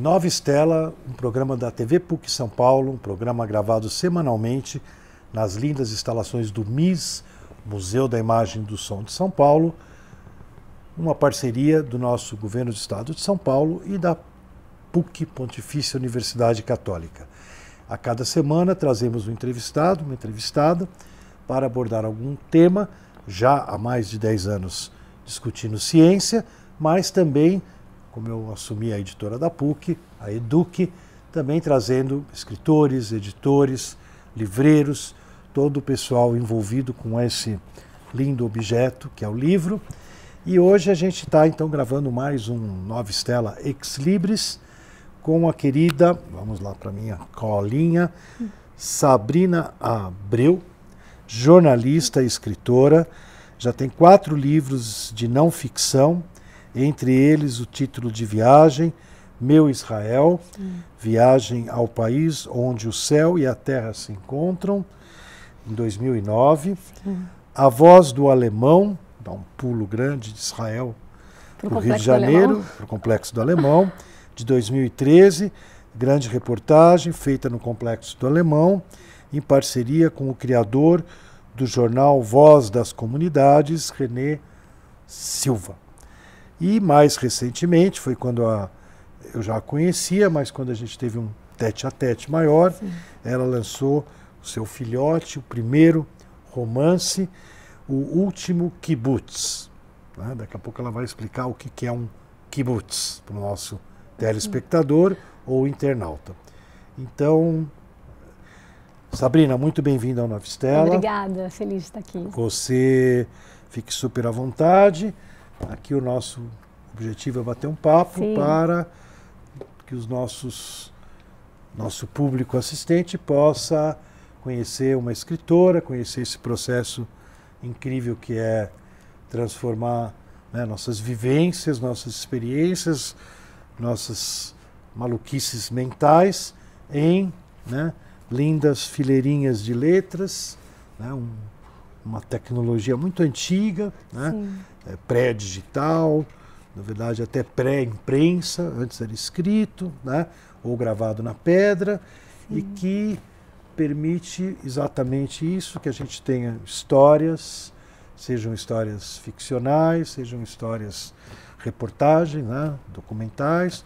Nova Estela, um programa da TV PUC São Paulo, um programa gravado semanalmente nas lindas instalações do MIS, Museu da Imagem do Som de São Paulo, uma parceria do nosso governo do estado de São Paulo e da PUC, Pontifícia Universidade Católica. A cada semana trazemos um entrevistado, uma entrevistada, para abordar algum tema, já há mais de 10 anos discutindo ciência, mas também como eu assumi a editora da PUC, a Eduque, também trazendo escritores, editores, livreiros, todo o pessoal envolvido com esse lindo objeto que é o livro. E hoje a gente está então gravando mais um Nova Estela Ex Libris com a querida, vamos lá para minha colinha, Sabrina Abreu, jornalista e escritora. Já tem quatro livros de não ficção entre eles o título de viagem, Meu Israel, Viagem ao País onde o céu e a terra se encontram, em 2009. A Voz do Alemão, dá um pulo grande de Israel para o Rio de Janeiro, para o Complexo do Alemão, de 2013. Grande reportagem feita no Complexo do Alemão, em parceria com o criador do jornal Voz das Comunidades, René Silva. E mais recentemente, foi quando a, eu já a conhecia, mas quando a gente teve um tete a tete maior, Sim. ela lançou o seu filhote, o primeiro romance, O Último Kibbutz. Né? Daqui a pouco ela vai explicar o que, que é um kibbutz para o nosso telespectador Sim. ou internauta. Então, Sabrina, muito bem-vinda ao Nova Estela. Obrigada, feliz de estar aqui. Você fique super à vontade. Aqui o nosso objetivo é bater um papo Sim. para que os nossos nosso público assistente possa conhecer uma escritora, conhecer esse processo incrível que é transformar né, nossas vivências, nossas experiências, nossas maluquices mentais em né, lindas fileirinhas de letras, né, um, uma tecnologia muito antiga, né, é, pré-digital, na verdade até pré-imprensa, antes era escrito, né, ou gravado na pedra, Sim. e que permite exatamente isso, que a gente tenha histórias, sejam histórias ficcionais, sejam histórias reportagem, né, documentais,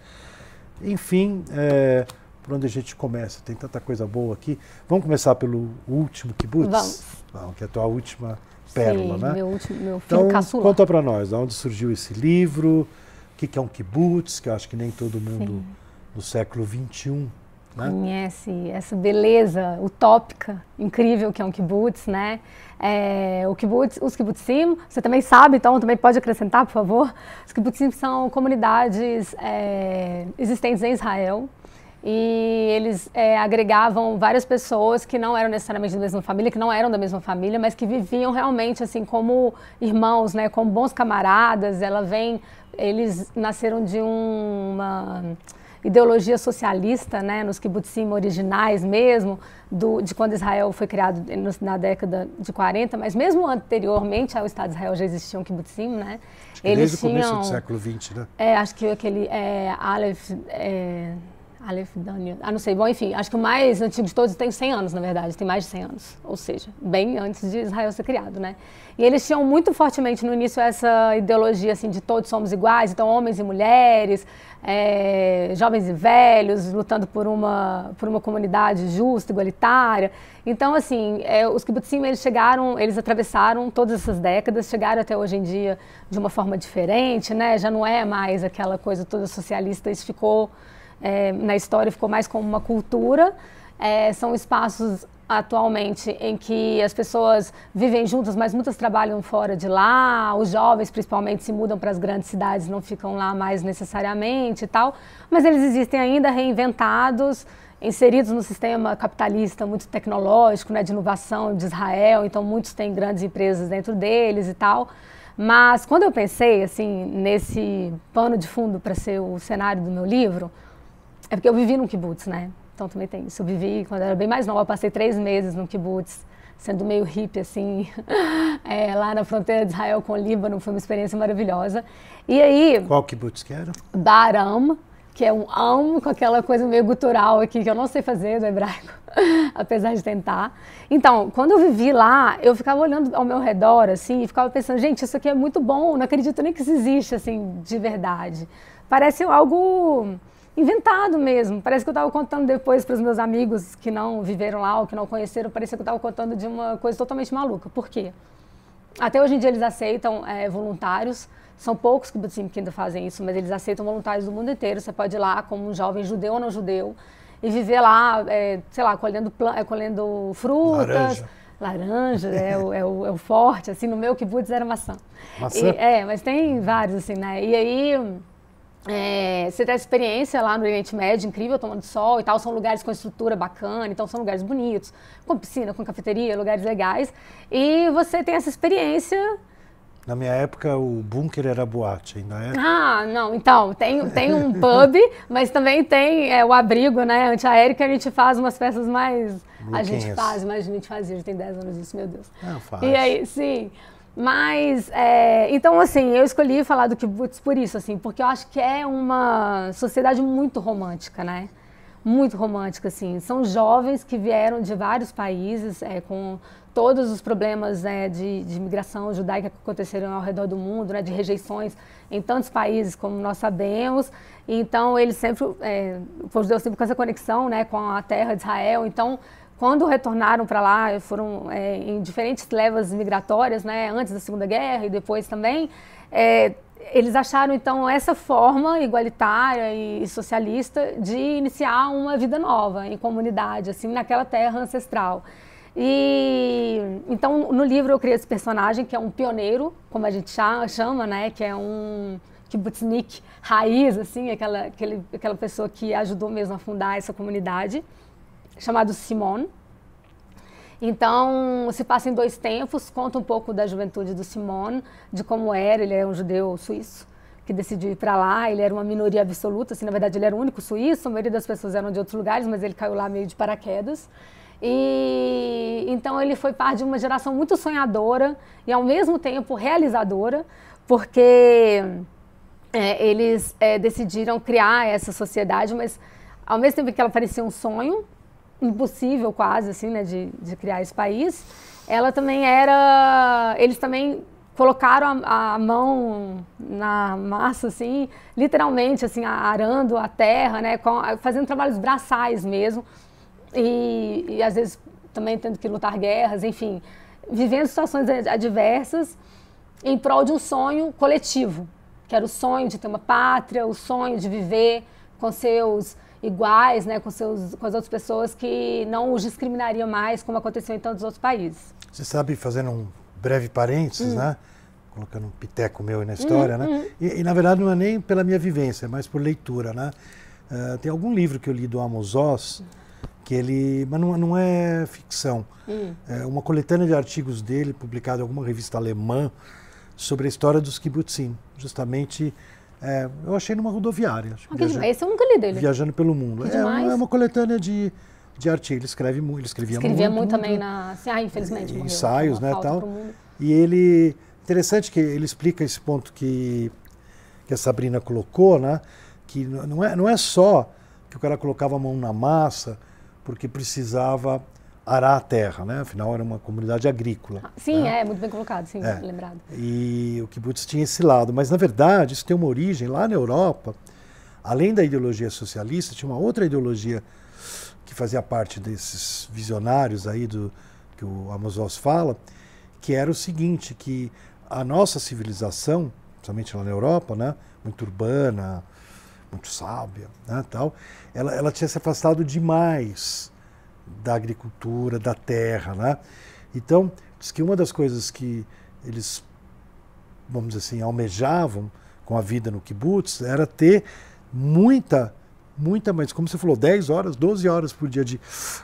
enfim, é, por onde a gente começa? Tem tanta coisa boa aqui. Vamos começar pelo último kibbutz? Vamos. Vamos que é a tua última pérola, Sim, né? Meu, último, meu filho então, caçula. conta para nós, de onde surgiu esse livro, o que, que é um kibbutz, que eu acho que nem todo mundo Sim. no século XXI né? conhece essa beleza utópica, incrível que é um kibbutz, né? É, o kibbutz, os kibbutzim, você também sabe, então também pode acrescentar, por favor. Os kibbutzim são comunidades é, existentes em Israel, e eles é, agregavam várias pessoas que não eram necessariamente da mesma família, que não eram da mesma família, mas que viviam realmente assim como irmãos, né, como bons camaradas. Ela vem, eles nasceram de uma ideologia socialista, né, nos kibbutzim originais mesmo, do, de quando Israel foi criado na década de 40, mas mesmo anteriormente ao Estado de Israel já existiam kibbutzim, né? Acho que eles desde tinham, o começo do século XX, né? É, acho que aquele é, Aleph, é, Aleph Daniel. Ah, não sei. Bom, enfim, acho que o mais antigo de todos tem 100 anos, na verdade, tem mais de 100 anos. Ou seja, bem antes de Israel ser criado, né? E eles tinham muito fortemente no início essa ideologia, assim, de todos somos iguais, então homens e mulheres, é, jovens e velhos, lutando por uma, por uma comunidade justa, igualitária. Então, assim, é, os kibbutzim, eles chegaram, eles atravessaram todas essas décadas, chegaram até hoje em dia de uma forma diferente, né? Já não é mais aquela coisa toda socialista, isso ficou é, na história ficou mais como uma cultura. É, são espaços atualmente em que as pessoas vivem juntas, mas muitas trabalham fora de lá. Os jovens, principalmente, se mudam para as grandes cidades, não ficam lá mais necessariamente e tal. Mas eles existem ainda reinventados, inseridos no sistema capitalista muito tecnológico, né, de inovação de Israel. Então, muitos têm grandes empresas dentro deles e tal. Mas quando eu pensei assim nesse pano de fundo para ser o cenário do meu livro, é porque eu vivi num kibbutz, né? Então também tem isso. Eu vivi quando eu era bem mais nova, passei três meses no kibbutz, sendo meio hippie, assim, é, lá na fronteira de Israel com o Líbano. Foi uma experiência maravilhosa. E aí... Qual kibbutz que era? Baram, que é um am com aquela coisa meio gutural aqui, que eu não sei fazer do hebraico, apesar de tentar. Então, quando eu vivi lá, eu ficava olhando ao meu redor, assim, e ficava pensando, gente, isso aqui é muito bom, não acredito nem que isso existe, assim, de verdade. Parece algo inventado mesmo. Parece que eu estava contando depois para os meus amigos que não viveram lá ou que não conheceram, parecia que eu estava contando de uma coisa totalmente maluca. Por quê? Até hoje em dia eles aceitam é, voluntários, são poucos que, assim, que ainda fazem isso, mas eles aceitam voluntários do mundo inteiro. Você pode ir lá como um jovem judeu ou não judeu e viver lá, é, sei lá, colhendo, é, colhendo frutas. Laranja. Laranja é, o, é, o, é o forte, assim, no meu kibbutz era maçã. Maçã? E, é, mas tem vários, assim, né? E aí é, você tem experiência lá no Oriente Médio, incrível, tomando sol e tal. São lugares com estrutura bacana, então são lugares bonitos, com piscina, com cafeteria, lugares legais. E você tem essa experiência na minha época, o bunker era boate, ainda é? Ah, não. Então, tem, tem um pub, mas também tem é, o abrigo, né? Antiaéreo, que a gente faz umas peças mais... A gente faz, mas a gente fazia, já tem 10 anos isso, meu Deus. Não, faz. E aí, sim. Mas, é, então, assim, eu escolhi falar do kibbutz por isso, assim, porque eu acho que é uma sociedade muito romântica, né? Muito romântica, assim. São jovens que vieram de vários países, é, com todos os problemas né, de, de imigração judaica que aconteceram ao redor do mundo, né, de rejeições em tantos países, como nós sabemos. Então, eles sempre, é, judeus sempre com essa conexão né, com a terra de Israel. Então, quando retornaram para lá, foram é, em diferentes levas migratórias, né, antes da Segunda Guerra e depois também, é, eles acharam então essa forma igualitária e socialista de iniciar uma vida nova em comunidade, assim, naquela terra ancestral. E então no livro eu criei esse personagem que é um pioneiro, como a gente chama, né, que é um kibbutznik raiz, assim, aquela, aquele, aquela pessoa que ajudou mesmo a fundar essa comunidade, chamado Simon. Então, se passa em dois tempos, conta um pouco da juventude do Simon, de como era, ele é um judeu suíço, que decidiu ir para lá, ele era uma minoria absoluta, assim, na verdade ele era o único suíço, a maioria das pessoas eram de outros lugares, mas ele caiu lá meio de paraquedas. E então ele foi parte de uma geração muito sonhadora e ao mesmo tempo realizadora, porque é, eles é, decidiram criar essa sociedade, mas ao mesmo tempo que ela parecia um sonho, impossível quase assim, né, de, de criar esse país, ela também era, eles também colocaram a, a, mão na massa, assim, literalmente, assim, arando a terra, né, com, fazendo trabalhos braçais mesmo, e, e às vezes também tendo que lutar guerras, enfim, vivendo situações adversas em prol de um sonho coletivo, que era o sonho de ter uma pátria, o sonho de viver com seus iguais, né, com, seus, com as outras pessoas que não os discriminariam mais, como aconteceu em tantos outros países. Você sabe, fazendo um breve parênteses, hum. né, colocando um piteco meu na história, hum, né, hum. E, e, na verdade não é nem pela minha vivência, é mais por leitura, né. Uh, tem algum livro que eu li do Amos Oz, que ele, mas não, não é ficção, hum. é uma coletânea de artigos dele publicado em alguma revista alemã sobre a história dos kibbutzim, justamente é, eu achei numa rodoviária. Ah, viajando, esse eu nunca li dele. Viajando pelo mundo. É uma, é uma, coletânea de, de artigos. Ele escreve muito, ele escrevia, escrevia muito. muito também na. Assim, ah, infelizmente. Morreu, ensaios, né, tal. E ele interessante que ele explica esse ponto que que a Sabrina colocou, né? Que não é não é só que o cara colocava a mão na massa porque precisava arar a terra, né? Afinal, era uma comunidade agrícola. Ah, sim, né? é, muito bem colocado, sim, é. lembrado. E o kibbutz tinha esse lado, mas na verdade isso tem uma origem lá na Europa. Além da ideologia socialista, tinha uma outra ideologia que fazia parte desses visionários aí do que o Amos Oz fala, que era o seguinte, que a nossa civilização, principalmente lá na Europa, né, muito urbana, muito sábia, né, tal, ela, ela tinha se afastado demais da agricultura, da terra. Né? Então, diz que uma das coisas que eles, vamos dizer assim, almejavam com a vida no kibbutz era ter muita, muita, mas como você falou, 10 horas, 12 horas por dia de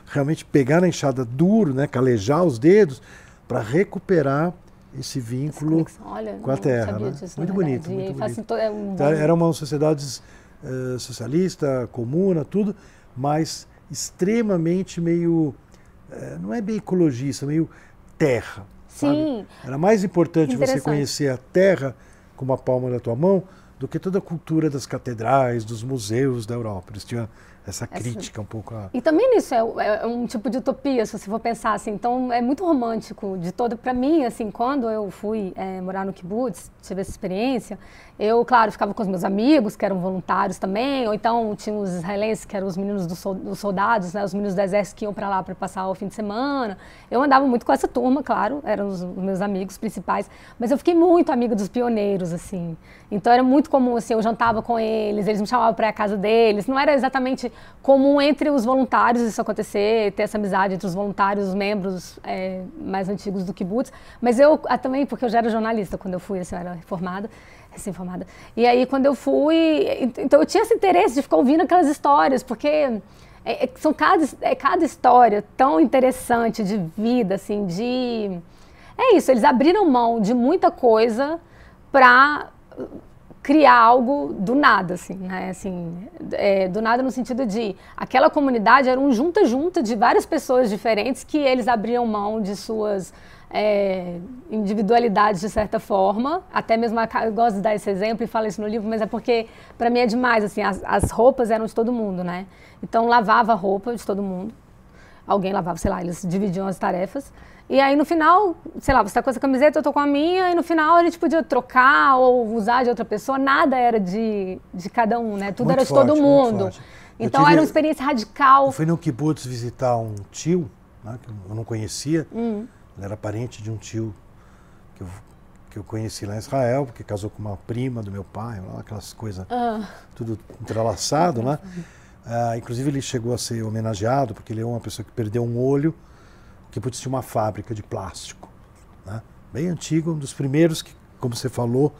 realmente pegar na enxada duro, né, calejar os dedos para recuperar esse vínculo Olha, com a terra. Né? Disso, muito bonito. Muito bonito. É um então, era uma sociedade uh, socialista, comuna, tudo, mas extremamente meio. É, não é bem ecologista, meio terra. Sim. Sabe? Era mais importante você conhecer a terra como a palma da tua mão do que toda a cultura das catedrais, dos museus da Europa. Eles tinham essa crítica um pouco a... E também nisso é, é, um tipo de utopia, se você for pensar assim. Então é muito romântico de todo. Para mim, assim, quando eu fui é, morar no kibbutz, tive essa experiência, eu, claro, ficava com os meus amigos, que eram voluntários também, ou então tinha os israelenses, que eram os meninos dos soldados, né, os meninos do exército que iam para lá para passar o fim de semana. Eu andava muito com essa turma, claro, eram os, meus amigos principais, mas eu fiquei muito amiga dos pioneiros, assim. Então era muito comum, assim, eu jantava com eles, eles me chamavam para a casa deles. Não era exatamente comum entre os voluntários isso acontecer, ter essa amizade entre os voluntários, os membros é, mais antigos do kibbutz, mas eu ah, também, porque eu já era jornalista quando eu fui, assim, eu era reformada, recém-formada. E aí, quando eu fui. Então, eu tinha esse interesse de ficar ouvindo aquelas histórias, porque é, é, são cada, é cada história tão interessante de vida, assim, de. É isso, eles abriram mão de muita coisa para criar algo do nada, assim, né? Assim, é, do nada no sentido de aquela comunidade era um junta-junta de várias pessoas diferentes que eles abriam mão de suas é, individualidades de certa forma. Até mesmo eu gosto de dar esse exemplo e falo isso no livro, mas é porque para mim é demais. Assim, as, as, roupas eram de todo mundo, né? Então lavava a roupa de todo mundo. Alguém lavava, sei lá, eles dividiam as tarefas. E aí no final, sei lá, você tá com essa camiseta, eu tô com a minha, e no final a gente podia trocar ou usar de outra pessoa, nada era de, de cada um, né? Tudo muito era de forte, todo mundo. Então tive, era uma experiência radical. Eu fui no kibbutz visitar um tio, né, que eu não conhecia. Hum. Ele era parente de um tio que eu, que eu conheci lá em Israel, porque casou com uma prima do meu pai, aquelas coisas, ah. tudo entrelaçado, né? Ah, inclusive ele chegou a ser homenageado, porque ele é uma pessoa que perdeu um olho, que putz, tinha uma fábrica de plástico, né? Bem antigo, um dos primeiros que, como você falou,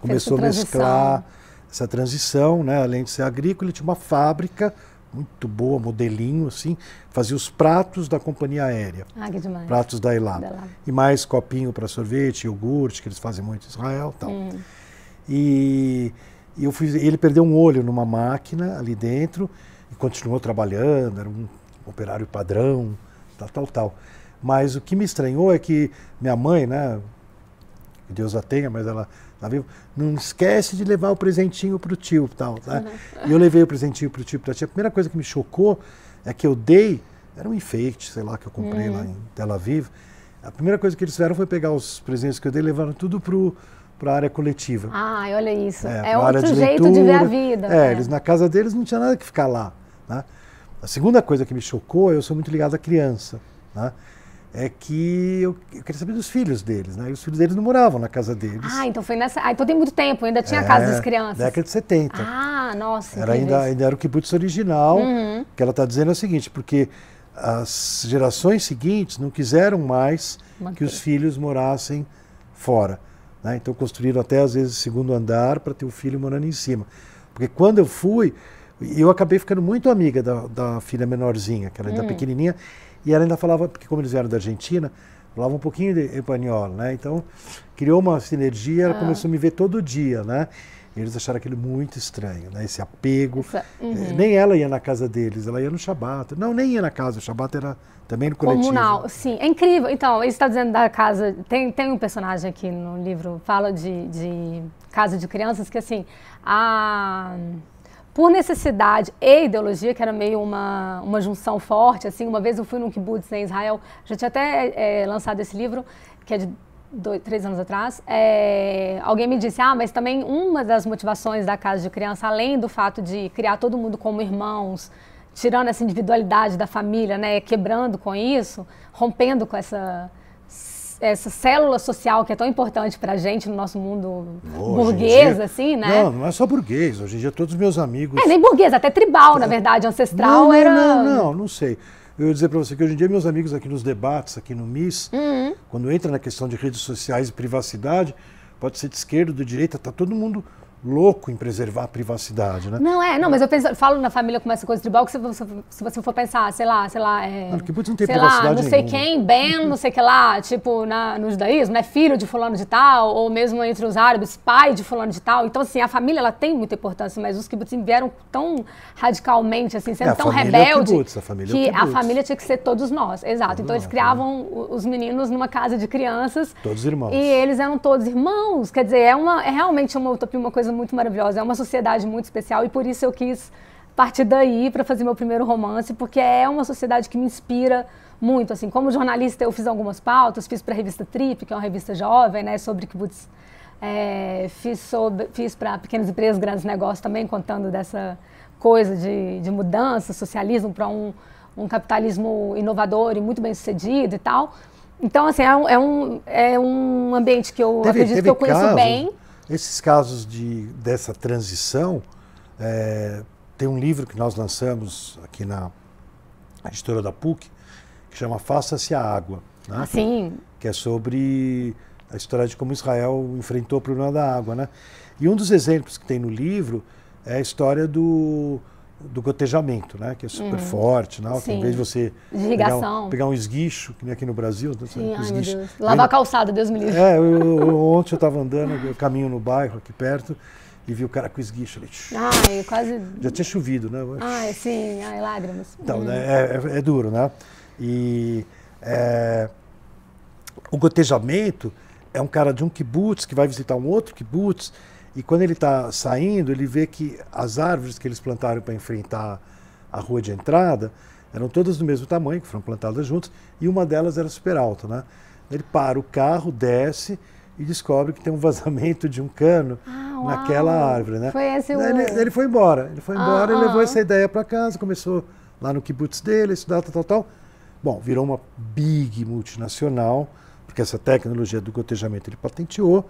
começou a mesclar essa transição, né? Além de ser agrícola, ele tinha uma fábrica muito boa, modelinho, assim, fazia os pratos da companhia aérea. Ah, que demais. Pratos da Elab. E mais copinho para sorvete, iogurte, que eles fazem muito em Israel tal. Hum. E, e eu fui, ele perdeu um olho numa máquina ali dentro e continuou trabalhando, era um operário padrão, tal, tal, tal. Mas o que me estranhou é que minha mãe, né, que Deus a tenha, mas ela Tá vivo? Não esquece de levar o presentinho para o tio. Tal, tá? Uhum. E eu levei o presentinho para o tio e para a tia. A primeira coisa que me chocou é que eu dei, era um enfeite, sei lá, que eu comprei uhum. lá em Tel Aviv. A primeira coisa que eles fizeram foi pegar os presentes que eu dei e levaram tudo para a área coletiva. Ah, olha isso. É, é outro de jeito leitura. de ver a vida. É, é, eles na casa deles não tinha nada que ficar lá. Né? A segunda coisa que me chocou, eu sou muito ligado à criança. Né? é que eu, eu, queria saber dos filhos deles, né? E os filhos deles não moravam na casa deles. Ah, então foi nessa. Ah, então tem muito tempo, ainda tinha é, a casa das crianças. Década de 70. Ah, nossa. Era ainda, ainda era o kibbutz original. Uhum. que ela está dizendo é o seguinte, porque as gerações seguintes não quiseram mais Manter. que os filhos morassem fora. Né? Então construíram até às vezes segundo andar para ter o filho morando em cima. Porque quando eu fui, eu acabei ficando muito amiga da, da filha menorzinha, que era ainda hum. pequenininha. E ela ainda falava, porque como eles vieram da Argentina, falava um pouquinho de espanhol, né? Então, criou uma sinergia, ela ah. começou a me ver todo dia, né? E eles acharam aquilo muito estranho, né? Esse apego. Essa, uhum. é, nem ela ia na casa deles, ela ia no Shabat. Não, nem ia na casa, o Shabat era também no coletivo. Comunal, sim. É incrível. Então, ele está dizendo da casa... Tem, tem um personagem aqui no livro, fala de, de casa de crianças, que assim, a por necessidade e ideologia, que era meio uma, uma junção forte, assim, uma vez eu fui num kibbutz em Israel, já tinha até é, lançado esse livro, que é de dois, três anos atrás, é, alguém me disse, ah, mas também uma das motivações da casa de criança, além do fato de criar todo mundo como irmãos, tirando essa individualidade da família, né, quebrando com isso, rompendo com essa essa célula social que é tão importante para a gente no nosso mundo Hoje burguês, dia, assim, né? Não, não é só burguês. Hoje em dia todos os meus amigos... É, nem burguês, até tribal, é. na verdade, ancestral não, era... Não, não, não sei. Eu ia dizer para você que hoje em dia meus amigos aqui nos debates, aqui no MIS, uhum. quando entra na questão de redes sociais e privacidade, pode ser de esquerda, de direita, tá todo mundo louco em preservar a privacidade, né? Não é, não, mas eu penso, falo na família com essa coisa tribal que se você, se você for pensar, sei lá, sei lá, é, não, que não tem sei privacidade lá, não sei nenhuma. quem, Ben, não sei que lá, tipo na, no judaísmo, né, filho de fulano de tal, ou mesmo entre os árabes, pai de fulano de tal. Então assim, a família ela tem muita importância, mas os kibbutzim vieram tão radicalmente assim, sendo é, tão é rebelde é a família que a família tinha que ser todos nós. Exato. Todos então eles criavam né? os meninos numa casa de crianças. Todos irmãos. E eles eram todos irmãos. Quer dizer, é uma é realmente uma utopia, uma coisa coisa muito maravilhosa, é uma sociedade muito especial e por isso eu quis partir daí para fazer meu primeiro romance, porque é uma sociedade que me inspira muito. Assim, como jornalista, eu fiz algumas pautas, fiz para a revista Trip, que é uma revista jovem, né, sobre kibbutz. É, fiz fiz para pequenas empresas, grandes negócios também, contando dessa coisa de, de mudança, socialismo para um, um capitalismo inovador e muito bem sucedido e tal. Então, assim, é um, é um, é um ambiente que eu teve, acredito teve que eu conheço casos, bem. Esses casos de, dessa transição, é, tem um livro que nós lançamos aqui na editora da PUC, que chama Faça-se a Água. Né? Sim. Que é sobre a história de como Israel enfrentou o problema da água. Né? E um dos exemplos que tem no livro é a história do, do gotejamento, né? que é super uhum. forte. Né? Em vez de você pegar um, pegar um, esguicho, que nem aqui no Brasil. Né? Sim, um esguicho. Ai, Lavar a calçada, Deus me livre. É, eu, eu, ontem eu estava andando, eu caminho no bairro aqui perto, e vi o cara com esguicho ali. Ai, quase. Já tinha chovido, né? Ai, sim, ai, lágrimas. Então, hum. né, é, é, é, duro, né? E é, o gotejamento é um cara de um kibutz que vai visitar um outro kibutz e quando ele está saindo, ele vê que as árvores que eles plantaram para enfrentar a rua de entrada eram todas do mesmo tamanho, que foram plantadas juntas, e uma delas era super alta, né? Ele para o carro, desce e descobre que tem um vazamento de um cano ah, naquela árvore, né? Foi esse o... ele, ele foi embora, ele foi embora ah, e levou ah. essa ideia para casa, começou lá no kibutz dele, estudar tal, tal, tal. Bom, virou uma big multinacional, porque essa tecnologia do gotejamento ele patenteou.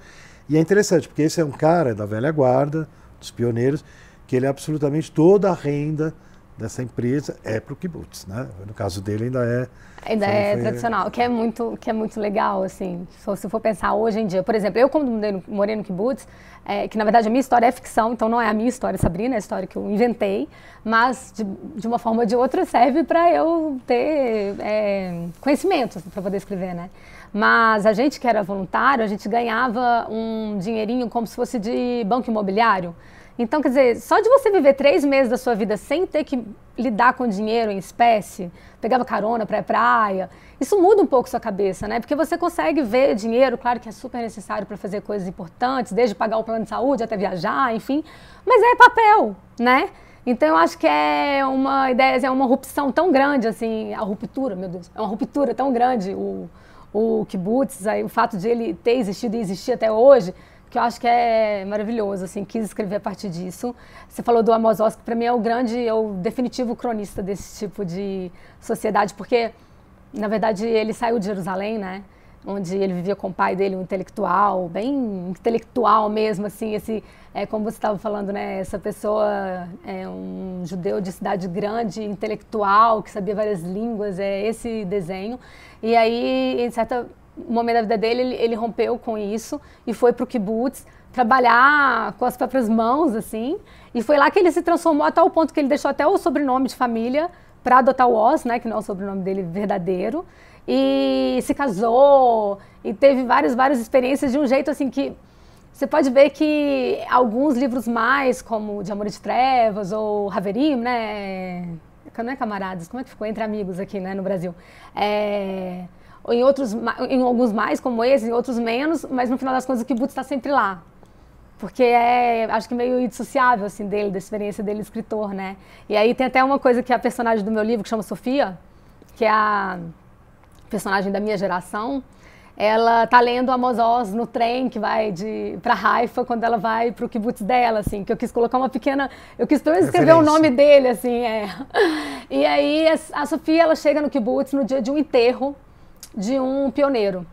E é interessante, porque esse é um cara da velha guarda, dos pioneiros, que ele é absolutamente toda a renda dessa empresa é para o kibbutz, né? No caso dele ainda é ainda foi, é foi... tradicional, que é muito que é muito legal assim. Se for pensar hoje em dia, por exemplo, eu como morei no kibbutz, é, que na verdade a minha história é ficção, então não é a minha história, Sabrina, é a história que eu inventei, mas de, de uma forma ou de outra serve para eu ter é, conhecimento para poder escrever, né? Mas a gente que era voluntário, a gente ganhava um dinheirinho como se fosse de banco imobiliário. Então, quer dizer, só de você viver três meses da sua vida sem ter que lidar com dinheiro em espécie, pegava carona para praia, isso muda um pouco sua cabeça, né? Porque você consegue ver dinheiro, claro que é super necessário para fazer coisas importantes, desde pagar o plano de saúde até viajar, enfim, mas é papel, né? Então eu acho que é uma ideia, é uma rupção tão grande, assim, a ruptura, meu Deus, é uma ruptura tão grande o, o kibbutz, aí, o fato de ele ter existido e existir até hoje, que eu acho que é maravilhoso, assim, quis escrever a partir disso. Você falou do Amos Oz, que para mim é o grande, é o definitivo cronista desse tipo de sociedade, porque, na verdade, ele saiu de Jerusalém, né? Onde ele vivia com o pai dele, um intelectual, bem intelectual mesmo, assim, esse, é, como você estava falando, né, essa pessoa é um judeu de cidade grande, intelectual, que sabia várias línguas, é esse desenho. E aí, em certo momento da vida dele, ele, ele rompeu com isso e foi para o kibbutz trabalhar com as próprias mãos, assim, e foi lá que ele se transformou a tal ponto que ele deixou até o sobrenome de família para adotar o Oz, né, que não é o sobrenome dele verdadeiro e se casou e teve várias, várias experiências de um jeito assim que você pode ver que alguns livros mais, como De Amor de Trevas ou Haverim, né? Não é camaradas, como é que ficou? Entre amigos aqui, né, no Brasil. É, em outros, em alguns mais, como esse, em outros menos, mas no final das contas o kibbutz está sempre lá. Porque é, acho que meio indissociável, assim, dele, da experiência dele, escritor, né? E aí tem até uma coisa que é a personagem do meu livro, que chama Sofia, que é a personagem da minha geração, ela tá lendo Amos Oz no trem que vai de para Haifa quando ela vai para o kibbutz dela, assim, que eu quis colocar uma pequena, eu quis pelo menos escrever o nome dele, assim, é. E aí a Sofia ela chega no kibbutz no dia de um enterro de um pioneiro.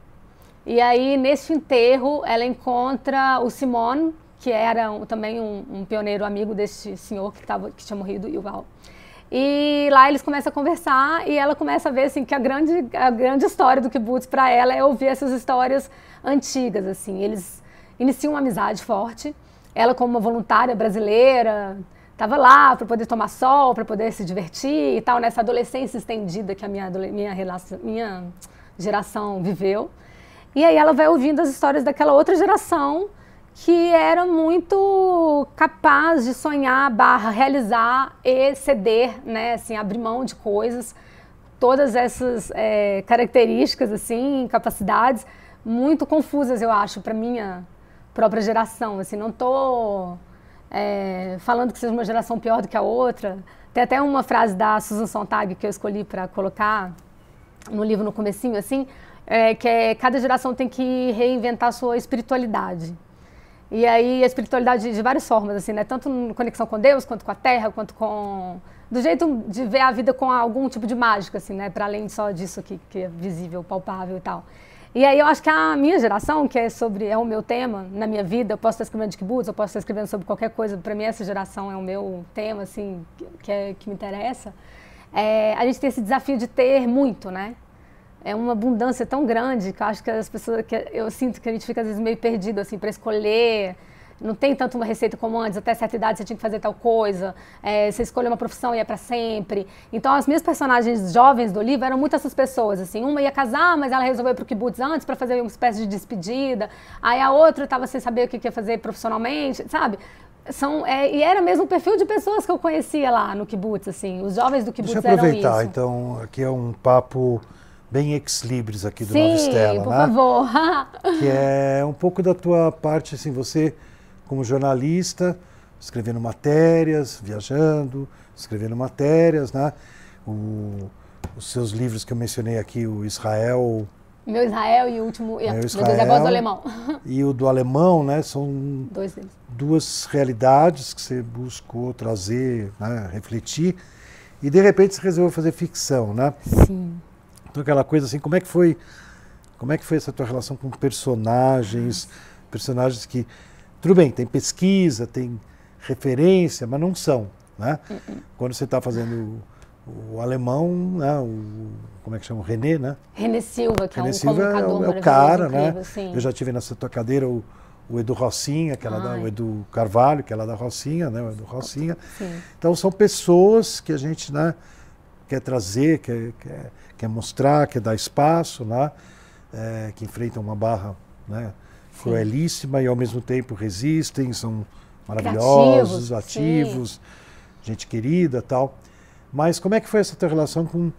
E aí nesse enterro ela encontra o Simon, que era também um, um, pioneiro amigo desse senhor que tava que tinha morrido, Yuval. E lá eles começam a conversar e ela começa a ver assim que a grande a grande história do kibbutz para ela é ouvir essas histórias antigas assim. Eles iniciam uma amizade forte. Ela como uma voluntária brasileira estava lá para poder tomar sol, para poder se divertir e tal nessa adolescência estendida que a minha minha relação, minha geração viveu. E aí ela vai ouvindo as histórias daquela outra geração que era muito capaz de sonhar, barra, realizar e ceder, né, assim, abrir mão de coisas, todas essas é, características, assim, capacidades muito confusas, eu acho, para minha própria geração. Assim, não estou é, falando que seja uma geração pior do que a outra. Tem até uma frase da Susan Sontag que eu escolhi para colocar no livro no comecinho, assim, é, que é cada geração tem que reinventar sua espiritualidade. E aí a espiritualidade de várias formas, assim, né? Tanto em conexão com Deus, quanto com a Terra, quanto com do jeito de ver a vida com algum tipo de mágica, assim, né? Para além só disso aqui que é visível, palpável e tal. E aí eu acho que a minha geração, que é sobre é o meu tema na minha vida, eu posso estar escrevendo de kibbutz, eu posso estar escrevendo sobre qualquer coisa. Para mim essa geração é o meu tema, assim, que é, que me interessa. É, a gente tem esse desafio de ter muito, né? É uma abundância tão grande que eu acho que as pessoas que eu sinto que a gente fica às vezes meio perdido assim para escolher. Não tem tanto uma receita como antes, até certa idade você tinha que fazer tal coisa, é, você escolheu uma profissão e é para sempre. Então, as minhas personagens jovens do livro eram muito essas pessoas, assim, uma ia casar, mas ela resolveu ir pro kibbutz antes para fazer uma espécie de despedida, aí a outra estava sem saber o que ia fazer profissionalmente, sabe? São, é, e era mesmo o perfil de pessoas que eu conhecia lá no kibbutz, assim, os jovens do kibbutz Deixa eu aproveitar, então, aqui é um papo bem ex-libris aqui do Sim, Nova Estela, por né? favor. que é um pouco da tua parte, assim, você como jornalista, escrevendo matérias, viajando, escrevendo matérias, né? O, os seus livros que eu mencionei aqui, o Israel... Meu Israel e o último... Meu Israel, Deus, do alemão. E o do alemão, né? São duas realidades que você buscou trazer, né? refletir, e de repente você resolveu fazer ficção, né? Sim. Aquela coisa assim, como é que foi, como é que foi essa tua relação com personagens, personagens que tudo bem, tem pesquisa, tem referência, mas não são, né? Quando você está fazendo o, o, alemão, né? O, como é que chama? O René, né? René Silva, que René é um Silva comunicador é, o, é o cara, incrível, né? Eu já tive nessa tua cadeira o, o Edu Rocinha, que é lá da, Ai. o Edu Carvalho, que é lá da Rocinha, né? O Edu Rocinha. Sim. Então são pessoas que a gente, né? Quer trazer, quer, quer, quer mostrar, quer dar espaço, né? É, que enfrentam uma barra, né? cruelíssima e ao mesmo tempo resistem, são maravilhosos, Criativos, ativos, sim. gente querida tal. Mas como é que foi essa tua relação com,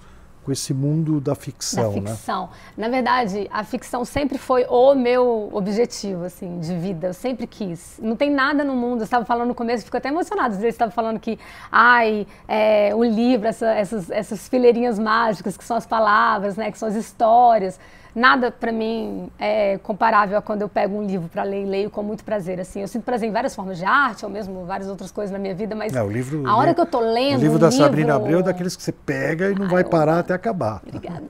com esse mundo da ficção, da né? ficção. Na verdade, a ficção sempre foi o meu objetivo, assim, de vida. Eu sempre quis. Não tem nada no mundo. Eu estava falando no começo, fico até emocionada. Às vezes estava falando que, ai, é, o livro, essa, essas, essas fileirinhas mágicas que são as palavras, né, que são as histórias nada para mim é comparável a quando eu pego um livro para ler e leio com muito prazer. Assim, eu sinto prazer em várias formas de arte, ou mesmo várias outras coisas na minha vida, mas é, o livro, a hora que eu tô lendo o livro um da livro... Sabrina Abreu é daqueles que você pega e não Ai, vai eu- parar até acabar. Obrigada.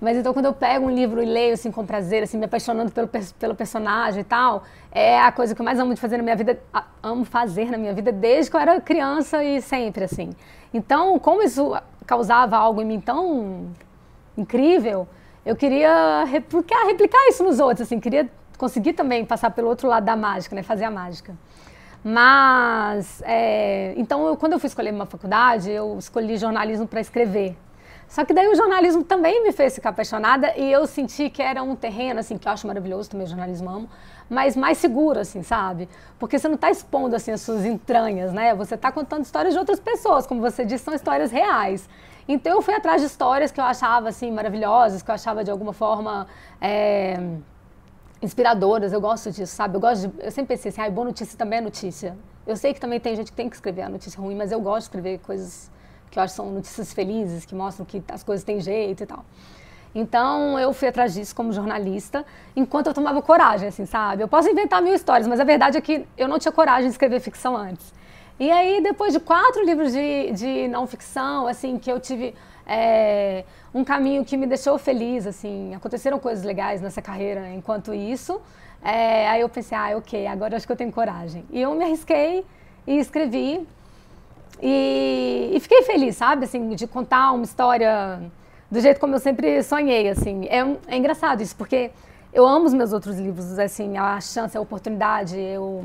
Mas então quando eu pego um livro e leio assim com prazer, assim me apaixonando pelo, pelo personagem e tal, é a coisa que eu mais amo de fazer na minha vida, amo fazer na minha vida desde que eu era criança e sempre assim. Então, como isso causava algo em mim tão incrível, eu queria replicar, replicar isso nos outros, assim, queria conseguir também passar pelo outro lado da mágica, né, fazer a mágica. Mas, é, então, eu, quando eu fui escolher uma faculdade, eu escolhi jornalismo para escrever. Só que daí o jornalismo também me fez ficar apaixonada e eu senti que era um terreno, assim, que eu acho maravilhoso, também o jornalismo amo, mas mais seguro, assim, sabe? Porque você não está expondo, assim, as suas entranhas, né? Você está contando histórias de outras pessoas, como você disse, são histórias reais. Então eu fui atrás de histórias que eu achava, assim, maravilhosas, que eu achava de alguma forma... é, inspiradoras, eu gosto disso, sabe? Eu gosto de, eu sempre pensei assim, ah, boa notícia também é notícia. Eu sei que também tem gente que tem que escrever a notícia ruim, mas eu gosto de escrever coisas que eu acho que são notícias felizes, que mostram que as coisas têm jeito e tal. Então eu fui atrás disso como jornalista, enquanto eu tomava coragem, assim, sabe? Eu posso inventar mil histórias, mas a verdade é que eu não tinha coragem de escrever ficção antes. E aí, depois de quatro livros de, de não ficção, assim, que eu tive é, um caminho que me deixou feliz, assim, aconteceram coisas legais nessa carreira enquanto isso. É, aí eu pensei, ah, ok, agora acho que eu tenho coragem. E eu me arrisquei e escrevi. E, e fiquei feliz, sabe, assim, de contar uma história do jeito como eu sempre sonhei, assim. É, é engraçado isso, porque eu amo os meus outros livros, assim, a chance, a oportunidade, eu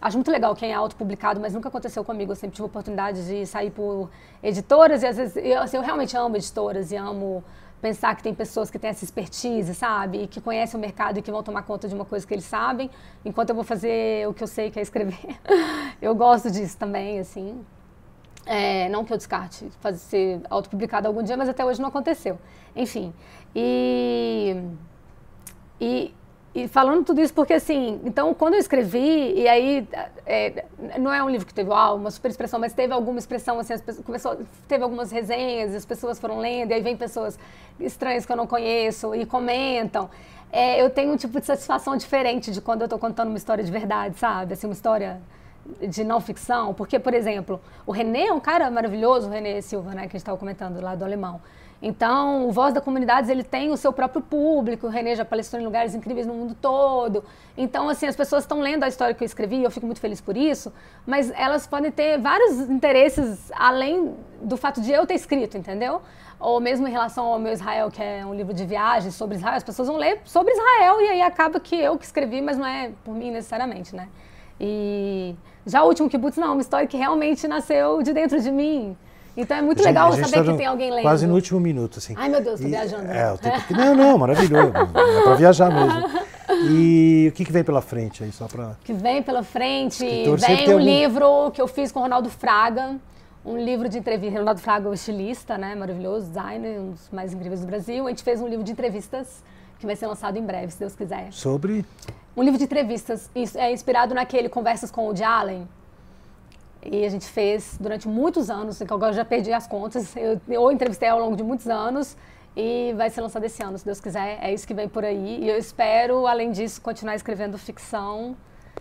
acho muito legal quem é autopublicado, mas nunca aconteceu comigo, eu sempre tive oportunidade de sair por editoras e às vezes, eu, assim, eu realmente amo editoras e amo pensar que tem pessoas que têm essa expertise, sabe, e que conhecem o mercado e que vão tomar conta de uma coisa que eles sabem, enquanto eu vou fazer o que eu sei, que é escrever. eu gosto disso também, assim. É, não que eu descarte fazer ser autopublicado algum dia, mas até hoje não aconteceu. Enfim. E, e e falando tudo isso porque, assim, então, quando eu escrevi, e aí, é, não é um livro que teve uau, uma super expressão, mas teve alguma expressão, assim, pessoas, começou, teve algumas resenhas, as pessoas foram lendo, e aí vem pessoas estranhas que eu não conheço e comentam. É, eu tenho um tipo de satisfação diferente de quando eu estou contando uma história de verdade, sabe? Assim, uma história de não ficção. Porque, por exemplo, o René é um cara maravilhoso, o René Silva, né, que a gente estava comentando lá do Alemão. Então, o Voz da Comunidades, ele tem o seu próprio público, o René já palestrou em lugares incríveis no mundo todo. Então, assim, as pessoas estão lendo a história que eu escrevi, eu fico muito feliz por isso, mas elas podem ter vários interesses além do fato de eu ter escrito, entendeu? Ou mesmo em relação ao meu Israel, que é um livro de viagens sobre Israel, as pessoas vão ler sobre Israel e aí acaba que eu que escrevi, mas não é por mim necessariamente, né? E já o último Kibbutz, não, uma história que realmente nasceu de dentro de mim. Então é muito gente, legal saber tá que tem alguém lendo. Quase no último minuto, assim. Ai, meu Deus, tô e, viajando. É, que... Não, não, maravilhoso. é para viajar mesmo. E o que, que vem pela frente aí, só para... que vem pela frente, vem um algum... livro que eu fiz com o Ronaldo Fraga, um livro de entrevista. Ronaldo Fraga é o estilista, né, maravilhoso, designer, um dos mais incríveis do Brasil. A gente fez um livro de entrevistas que vai ser lançado em breve, se Deus quiser. Sobre? Um livro de entrevistas, é inspirado naquele Conversas com o Allen, e a gente fez durante muitos anos, que agora eu já perdi as contas. Eu, eu entrevistei ao longo de muitos anos e vai ser lançado esse ano, se Deus quiser. É isso que vem por aí. E eu espero, além disso, continuar escrevendo ficção.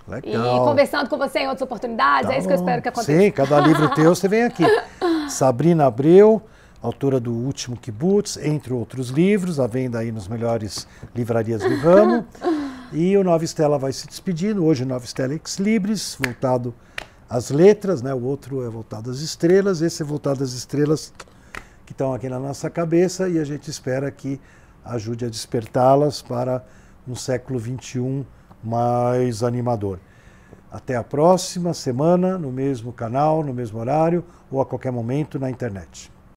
Legal. E conversando com você em outras oportunidades. Tá é isso que eu espero que aconteça. Sim, cada livro teu você vem aqui. Sabrina Abreu, autora do Último Kibbutz, entre outros livros, à venda aí nos melhores livrarias do ramo. E o Nova Estela vai se despedindo. Hoje, Nova Estela Ex Libris, voltado as letras, né? o outro é voltado às estrelas, esse é voltado às estrelas que estão aqui na nossa cabeça e a gente espera que ajude a despertá-las para um século XXI mais animador. Até a próxima semana, no mesmo canal, no mesmo horário ou a qualquer momento na internet.